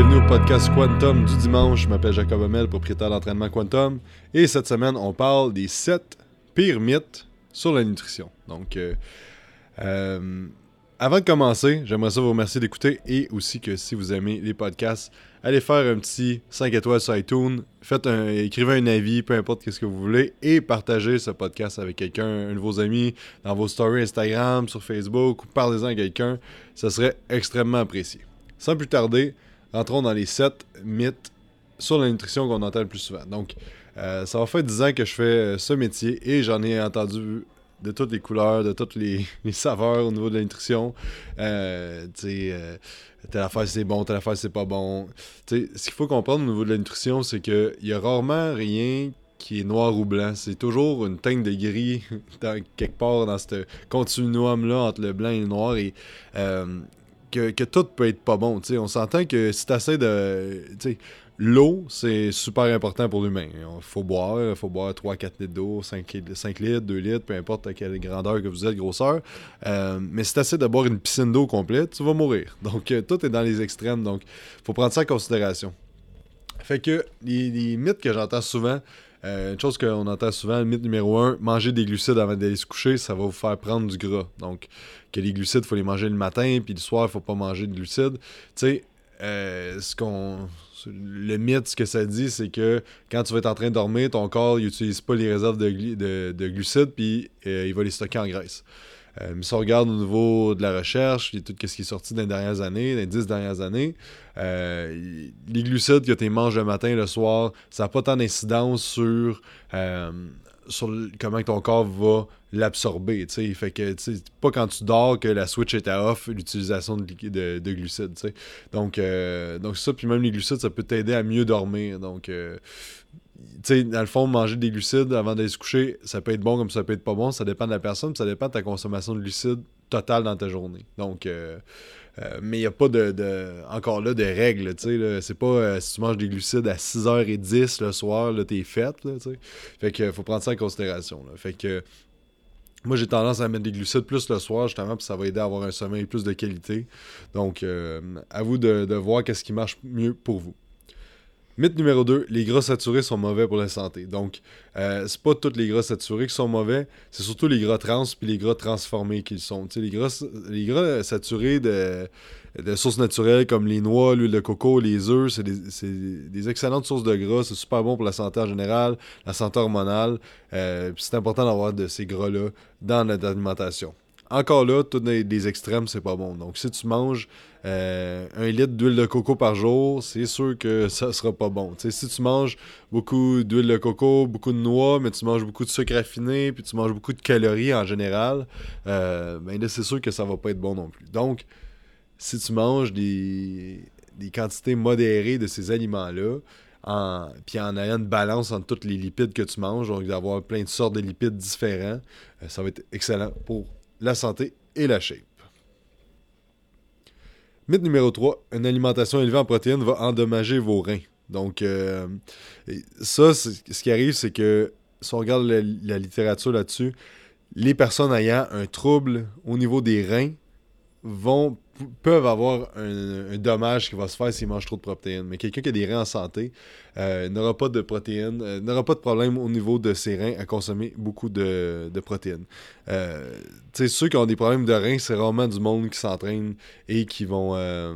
bienvenue au podcast Quantum du dimanche. Je m'appelle Jacob Hamel, propriétaire d'entraînement Quantum. Et cette semaine, on parle des 7 pires mythes sur la nutrition. Donc, euh, euh, avant de commencer, j'aimerais ça vous remercier d'écouter et aussi que si vous aimez les podcasts, allez faire un petit 5 étoiles sur iTunes, faites un, écrivez un avis, peu importe ce que vous voulez, et partagez ce podcast avec quelqu'un, un de vos amis, dans vos stories Instagram, sur Facebook, ou parlez-en à quelqu'un. Ça serait extrêmement apprécié. Sans plus tarder, rentrons dans les 7 mythes sur la nutrition qu'on entend le plus souvent. Donc, euh, ça va faire 10 ans que je fais euh, ce métier et j'en ai entendu de toutes les couleurs, de toutes les, saveurs au niveau de la nutrition. Euh, tu sais, euh, telle affaire c'est bon, telle affaire c'est pas bon. Ce qu'il faut comprendre au niveau de la nutrition, c'est qu'il y a rarement rien qui est noir ou blanc. C'est toujours une teinte de gris quelque part dans ce continuum-là entre le blanc et le noir. Et que, que, tout peut être pas bon. On s'entend que si tu essaies de. L'eau, c'est super important pour l'humain. Il faut boire, il faut boire 3-4 litres d'eau, 5, litres, 2 litres, peu importe à quelle grandeur que vous êtes, grosseur. Euh, mais si tu de boire une piscine d'eau complète, tu vas mourir. Donc, euh, tout est dans les extrêmes. Donc, faut prendre ça en considération. Fait que les, mythes que j'entends souvent, euh, une chose qu'on entend souvent, le mythe numéro 1, manger des glucides avant d'aller se coucher, ça va vous faire prendre du gras. Donc, que les glucides, il faut les manger le matin, puis le soir, il faut pas manger de glucides. Tu sais, qu'on le mythe, ce que ça dit, c'est que quand tu vas être en train de dormir, ton corps n'utilise pas les réserves de, glucides, puis euh, il va les stocker en graisse. Euh, si on regarde au niveau de la recherche, tout ce qui est sorti dans les dernières années, dans les dix dernières années, euh, les glucides que tu manges le matin, le soir, ça n'a pas tant d'incidence sur sur comment ton corps va l'absorber. Fait que pas quand tu dors que la switch est à off l'utilisation de, glucides. Donc, euh, donc ça, puis même les glucides, ça peut t'aider à mieux dormir. Donc, euh, dans le fond, manger des glucides avant d'aller se coucher, ça peut être bon comme ça peut être pas bon. Ça dépend de la personne, ça dépend de ta consommation de glucides totale dans ta journée. Donc, euh, euh, mais il n'y a pas de, encore là de règles. C'est pas euh, si tu manges des glucides à 6h10 le soir, là, t'es fait. fait que faut prendre ça en considération. Fait que moi, j'ai tendance à mettre des glucides plus le soir, justement, puis ça va aider à avoir un sommeil plus de qualité. Donc, à vous de, de voir qu'est-ce qui marche mieux pour vous. Mythe numéro 2, les gras saturés sont mauvais pour la santé. Donc, euh, c'est pas tous les gras saturés qui sont mauvais, c'est surtout les gras trans puis les gras transformés qui sont. les gras, les gras saturés de, sources naturelles comme les noix, l'huile de coco, les œufs, c'est des, excellentes sources de gras. C'est super bon pour la santé en général, la santé hormonale. Euh, c'est important d'avoir de ces gras-là dans notre alimentation encore là, tout des, extrêmes, c'est pas bon. Donc, si tu manges euh, un litre d'huile de coco par jour, c'est sûr que ça sera pas bon. si tu manges beaucoup d'huile de coco, beaucoup de noix, mais tu manges beaucoup de sucre raffiné, puis tu manges beaucoup de calories en général, euh, ben là, c'est sûr que ça va pas être bon non plus. Donc, si tu manges des, quantités modérées de ces aliments-là, en, puis en ayant une balance entre tous les lipides que tu manges, donc d'avoir plein de sortes de lipides différents, euh, ça va être excellent pour la santé et la shape. Mythe numéro 3, une alimentation élevée en protéines va endommager vos reins. Donc, euh, ça, ce qui arrive, c'est que si on regarde la littérature là-dessus, les personnes ayant un trouble au niveau des reins vont peuvent avoir un, dommage qui va se faire s'ils mangent trop de protéines. Mais quelqu'un qui a des reins en santé euh, n'aura pas de protéines, euh, n'aura pas de problème au niveau de ses reins à consommer beaucoup de, protéines. Euh, ceux qui ont des problèmes de reins, c'est rarement du monde qui s'entraîne et qui vont euh,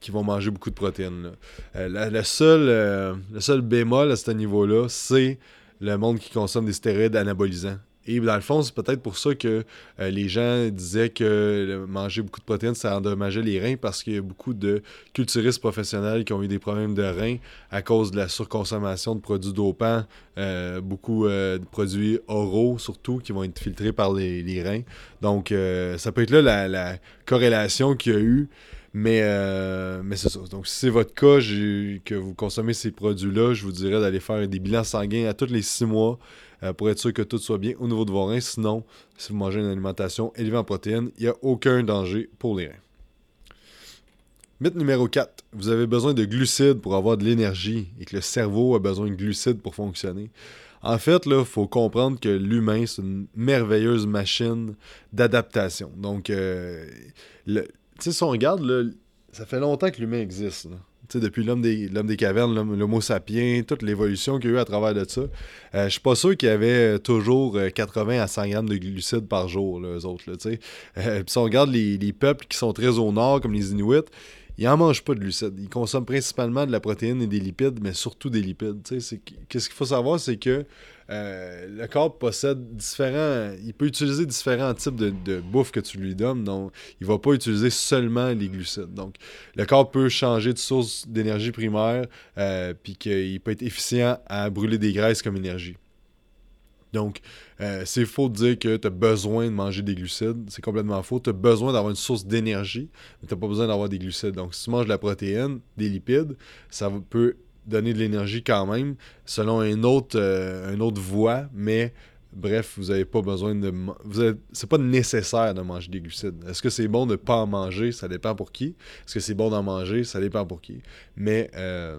qui vont manger beaucoup de protéines. le seul bémol à ce niveau-là, c'est le monde qui consomme des stéroïdes anabolisants. Et dans le fond, c'est peut-être pour ça que euh, les gens disaient que manger beaucoup de protéines, ça endommageait les reins parce qu'il y a beaucoup de culturistes professionnels qui ont eu des problèmes de reins à cause de la surconsommation de produits dopants, euh, beaucoup euh, de produits oraux surtout qui vont être filtrés par les, reins. Donc, ça peut être là la, la corrélation qu'il y a eu. Mais, mais c'est ça. Donc, si c'est votre cas, que vous consommez ces produits-là, je vous dirais d'aller faire des bilans sanguins à tous les six mois. Euh, pour être sûr que tout soit bien au niveau de vos reins. Sinon, si vous mangez une alimentation élevée en protéines, il n'y a aucun danger pour les reins. Mythe numéro 4. Vous avez besoin de glucides pour avoir de l'énergie et que le cerveau a besoin de glucides pour fonctionner. En fait, il faut comprendre que l'humain, c'est une merveilleuse machine d'adaptation. Donc, euh, si on regarde, ça fait longtemps que l'humain existe. depuis l'homme des, des cavernes, l'homo sapiens, toute l'évolution qu'il y a eu à travers de ça. Euh, je suis pas sûr qu'il y avait toujours 80 à 100 grammes de glucides par jour, là, eux autres. Là, euh, si on regarde les, les, peuples qui sont très au nord, comme les Inuits, ils n'en mangent pas de glucides. Ils consomment principalement de la protéine et des lipides, mais surtout des lipides. Qu'est-ce qu'il faut savoir, c'est que euh, le corps possède différents. Il peut utiliser différents types de, bouffe que tu lui donnes. Donc, il va pas utiliser seulement les glucides. Donc, le corps peut changer de source d'énergie primaire, euh, puis qu'il peut être efficient à brûler des graisses comme énergie. Donc, euh, c'est faux de dire que tu as besoin de manger des glucides. C'est complètement faux. Tu as besoin d'avoir une source d'énergie, mais tu n'as pas besoin d'avoir des glucides. Donc, si tu manges de la protéine, des lipides, ça peut donner de l'énergie quand même, selon une autre, euh, autre voie, mais bref, vous n'avez pas besoin de. C'est pas nécessaire de manger des glucides. Est-ce que c'est bon de ne pas en manger? Ça dépend pour qui. Est-ce que c'est bon d'en manger? Ça dépend pour qui. Mais euh,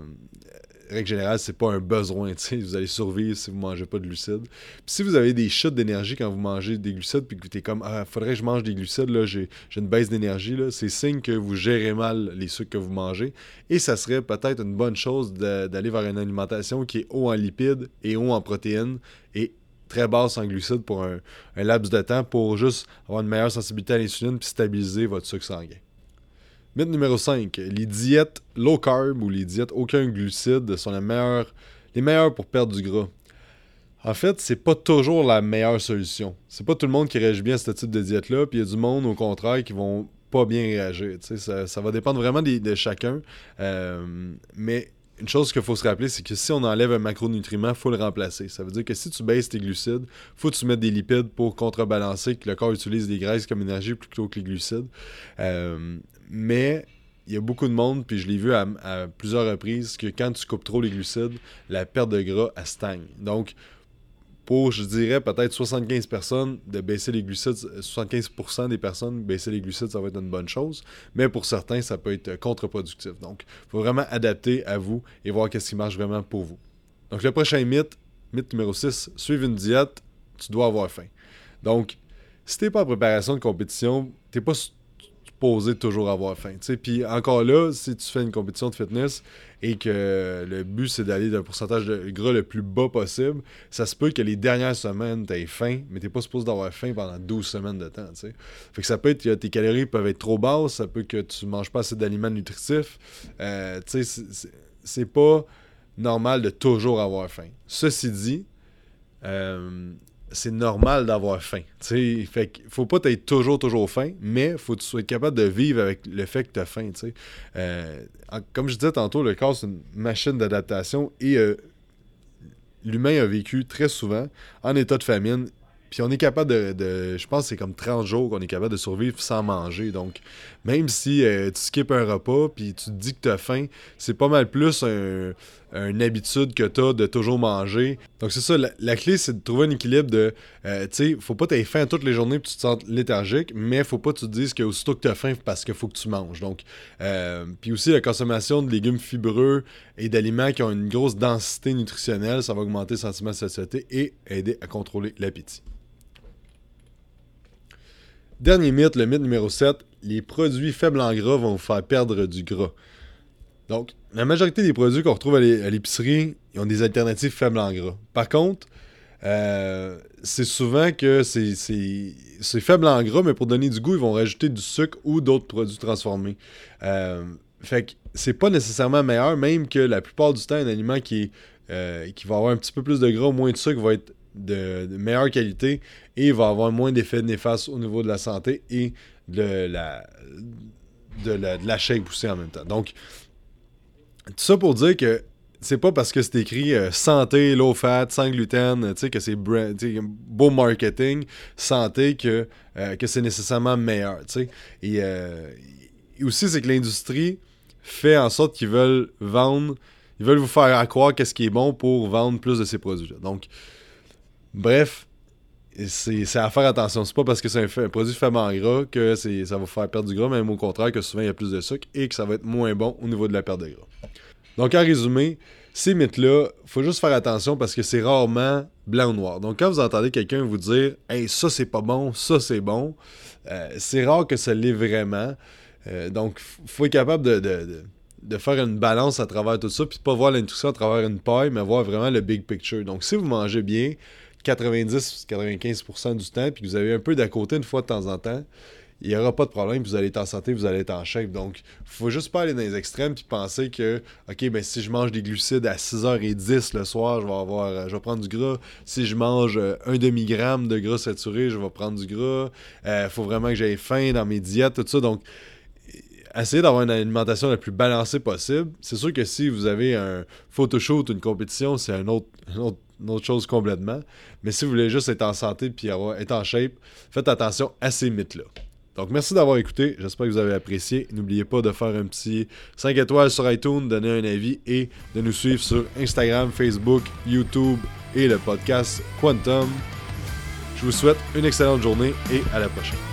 règle générale, c'est pas un besoin. Vous allez survivre si vous mangez pas de glucides. Puis si vous avez des chutes d'énergie quand vous mangez des glucides, puis que vous êtes comme Ah, faudrait que je mange des glucides, là, j'ai, une baisse d'énergie, là, c'est signe que vous gérez mal les sucres que vous mangez. Et ça serait peut-être une bonne chose d'aller vers une alimentation qui est haut en lipides et haut en protéines et très basse en glucides pour un, laps de temps pour juste avoir une meilleure sensibilité à l'insuline puis stabiliser votre sucre sanguin. Mythe numéro 5. Les diètes low carb ou les diètes aucun glucide sont les meilleures, les meilleures pour perdre du gras. En fait, c'est pas toujours la meilleure solution. C'est pas tout le monde qui réagit bien à ce type de diète-là, puis il y a du monde, au contraire, qui vont pas bien réagir. Ça, ça va dépendre vraiment de, chacun. Euh, mais une chose qu'il faut se rappeler, c'est que si on enlève un macronutriment, il faut le remplacer. Ça veut dire que si tu baisses tes glucides, faut que tu mettes des lipides pour contrebalancer, que le corps utilise des graisses comme énergie plutôt que les glucides. Euh, mais il y a beaucoup de monde, puis je l'ai vu à, plusieurs reprises, que quand tu coupes trop les glucides, la perte de gras, elle stagne. Donc, pour, je dirais, peut-être 75 personnes de baisser les glucides, 75% des personnes baisser les glucides, ça va être une bonne chose. Mais pour certains, ça peut être contre-productif. Donc, il faut vraiment adapter à vous et voir qu'est-ce qui marche vraiment pour vous. Donc, le prochain mythe, mythe numéro 6, suivre une diète, tu dois avoir faim. Donc, si tu n'es pas en préparation de compétition, tu n'es pas supposé toujours avoir faim. Puis encore là, si tu fais une compétition de fitness et que le but c'est d'aller d'un pourcentage de gras le plus bas possible, ça se peut que les dernières semaines tu aies faim, mais t'es pas supposé d'avoir faim pendant 12 semaines de temps. Fait que ça peut être que tes calories peuvent être trop basses, ça peut que tu manges pas assez d'aliments nutritifs. Euh, c'est pas normal de toujours avoir faim. Ceci dit, euh, c'est normal d'avoir faim. T'sais. Fait faut pas être toujours, toujours faim, mais faut que tu sois capable de vivre avec le fait que tu as faim. Euh, comme je disais tantôt, le corps, c'est une machine d'adaptation et euh, l'humain a vécu très souvent en état de famine. Puis on est capable de, je pense que c'est comme 30 jours qu'on est capable de survivre sans manger. Donc, même si euh, tu skippes un repas puis tu te dis que tu as faim, c'est pas mal plus un, une habitude que tu as de toujours manger. Donc c'est ça, la, clé c'est de trouver un équilibre de, euh, tu sais, faut pas t'aies faim toutes les journées puis tu te sens léthargique, mais faut pas que tu te dises que aussitôt que tu as faim parce qu'il faut que tu manges. Donc, euh, puis aussi la consommation de légumes fibreux et d'aliments qui ont une grosse densité nutritionnelle, ça va augmenter le sentiment de satiété et aider à contrôler l'appétit. Dernier mythe, le mythe numéro 7, les produits faibles en gras vont vous faire perdre du gras. Donc, la majorité des produits qu'on retrouve à l'épicerie, ils ont des alternatives faibles en gras. Par contre, euh, c'est souvent que c'est faible en gras, mais pour donner du goût, ils vont rajouter du sucre ou d'autres produits transformés. Euh, fait que c'est pas nécessairement meilleur, même que la plupart du temps, un aliment qui, euh, qui va avoir un petit peu plus de gras, moins de sucre, va être de, meilleure qualité et va avoir moins d'effets néfastes au niveau de la santé et de la, de la, de la aussi en même temps. Donc, tout ça pour dire que c'est pas parce que c'est écrit euh, santé, low fat, sans gluten, que c'est beau marketing, santé, que, euh, que c'est nécessairement meilleur, sais. Et, euh, aussi, c'est que l'industrie fait en sorte qu'ils veulent vendre, ils veulent vous faire croire qu'est-ce qui est bon pour vendre plus de ces produits-là. Donc, bref, c'est à faire attention. C'est pas parce que c'est un, produit faible en gras que ça va vous faire perdre du gras, même au contraire que souvent il y a plus de sucre et que ça va être moins bon au niveau de la perte de gras. Donc, en résumé, ces mythes-là, faut juste faire attention parce que c'est rarement blanc ou noir. Donc, quand vous entendez quelqu'un vous dire Hey, ça c'est pas bon, ça c'est bon, euh, c'est rare que ça l'est vraiment. Euh, donc, faut être capable de, de faire une balance à travers tout ça, puis pas voir la à travers une paille, mais voir vraiment le big picture. Donc, si vous mangez bien 90-95% du temps, puis que vous avez un peu d'à côté une fois de temps en temps, il n'y aura pas de problème, vous allez être en santé, vous allez être en shape. Donc, il faut juste pas aller dans les extrêmes puis penser que, OK, ben si je mange des glucides à 6h10 le soir, je vais avoir euh, je vais prendre du gras. Si je mange euh, un demi-gramme de gras saturé, je vais prendre du gras. Il euh, faut vraiment que j'aie faim dans mes diètes, tout ça. Donc, essayez d'avoir une alimentation la plus balancée possible. C'est sûr que si vous avez un photoshoot, une compétition, c'est un autre, une autre chose complètement. Mais si vous voulez juste être en santé puis avoir, être en shape, faites attention à ces mythes-là. Donc, merci d'avoir écouté. J'espère que vous avez apprécié. N'oubliez pas de faire un petit 5 étoiles sur iTunes, donner un avis et de nous suivre sur Instagram, Facebook, YouTube et le podcast Quantum. Je vous souhaite une excellente journée et à la prochaine.